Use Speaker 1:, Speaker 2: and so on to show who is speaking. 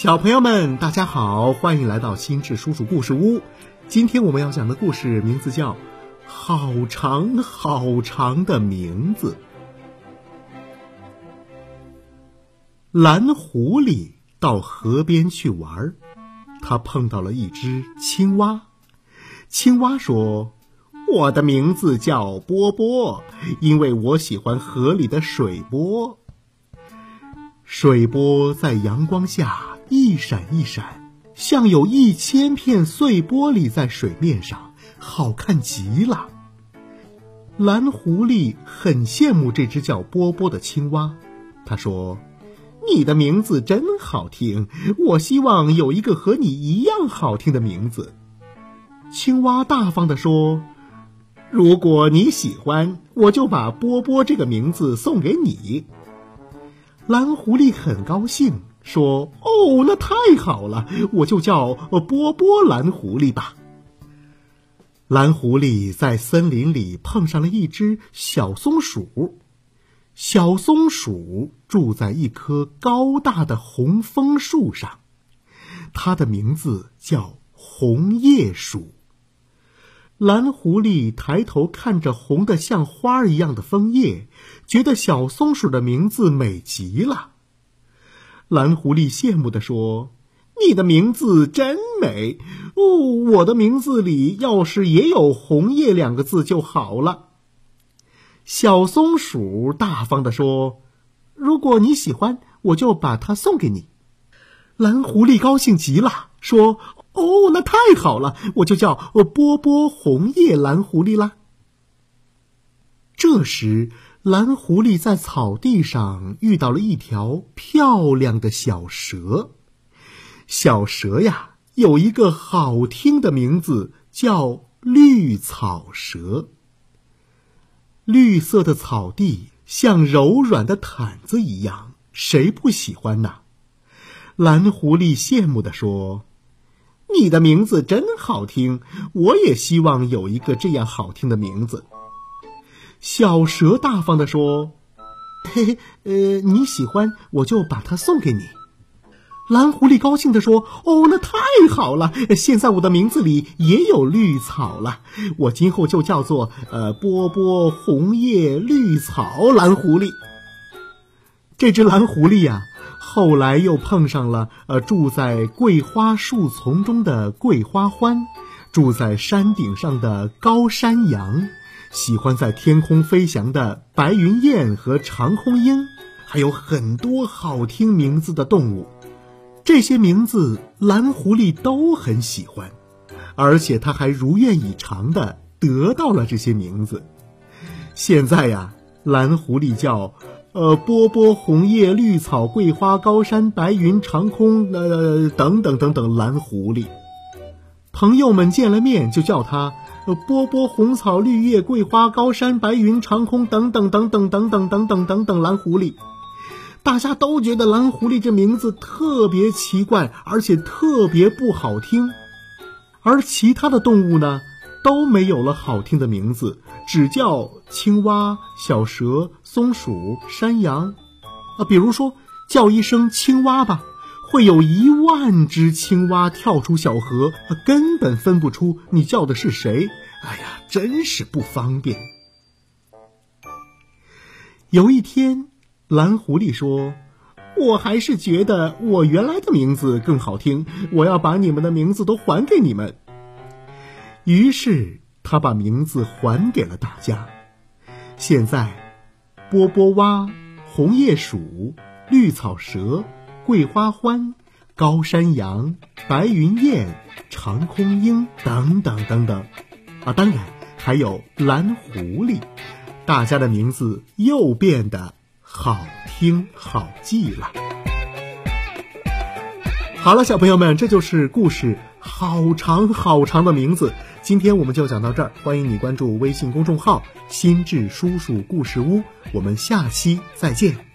Speaker 1: 小朋友们，大家好，欢迎来到心智叔叔故事屋。今天我们要讲的故事名字叫《好长好长的名字》。蓝狐狸到河边去玩，他碰到了一只青蛙。青蛙说：“我的名字叫波波，因为我喜欢河里的水波。水波在阳光下。”一闪一闪，像有一千片碎玻璃在水面上，好看极了。蓝狐狸很羡慕这只叫波波的青蛙，他说：“你的名字真好听，我希望有一个和你一样好听的名字。”青蛙大方地说：“如果你喜欢，我就把波波这个名字送给你。”蓝狐狸很高兴。说：“哦，那太好了，我就叫波波蓝狐狸吧。”蓝狐狸在森林里碰上了一只小松鼠，小松鼠住在一棵高大的红枫树上，它的名字叫红叶鼠。蓝狐狸抬头看着红的像花一样的枫叶，觉得小松鼠的名字美极了。蓝狐狸羡慕地说：“你的名字真美哦！我的名字里要是也有‘红叶’两个字就好了。”小松鼠大方地说：“如果你喜欢，我就把它送给你。”蓝狐狸高兴极了，说：“哦，那太好了，我就叫波波红叶蓝狐狸啦。”这时。蓝狐狸在草地上遇到了一条漂亮的小蛇。小蛇呀，有一个好听的名字，叫绿草蛇。绿色的草地像柔软的毯子一样，谁不喜欢呢？蓝狐狸羡慕地说：“你的名字真好听，我也希望有一个这样好听的名字。”小蛇大方地说：“嘿嘿，呃，你喜欢我就把它送给你。”蓝狐狸高兴地说：“哦，那太好了！现在我的名字里也有绿草了，我今后就叫做呃波波红叶绿草蓝狐狸。”这只蓝狐狸呀，后来又碰上了呃住在桂花树丛中的桂花欢，住在山顶上的高山羊。喜欢在天空飞翔的白云雁和长空鹰，还有很多好听名字的动物，这些名字蓝狐狸都很喜欢，而且它还如愿以偿的得到了这些名字。现在呀，蓝狐狸叫，呃，波波红叶绿草桂花高山白云长空，呃，等等等等，蓝狐狸。朋友们见了面就叫他。波波红草绿叶桂花高山白云长空等等等等等等等等等等蓝狐狸，大家都觉得蓝狐狸这名字特别奇怪，而且特别不好听。而其他的动物呢，都没有了好听的名字，只叫青蛙、小蛇、松鼠、山羊。啊，比如说叫一声青蛙吧。会有一万只青蛙跳出小河，根本分不出你叫的是谁。哎呀，真是不方便。有一天，蓝狐狸说：“我还是觉得我原来的名字更好听，我要把你们的名字都还给你们。”于是，他把名字还给了大家。现在，波波蛙、红叶鼠、绿草蛇。桂花欢、高山羊、白云雁、长空鹰等等等等，啊，当然还有蓝狐狸，大家的名字又变得好听好记了。好了，小朋友们，这就是故事好长好长的名字。今天我们就讲到这儿，欢迎你关注微信公众号“心智叔叔故事屋”，我们下期再见。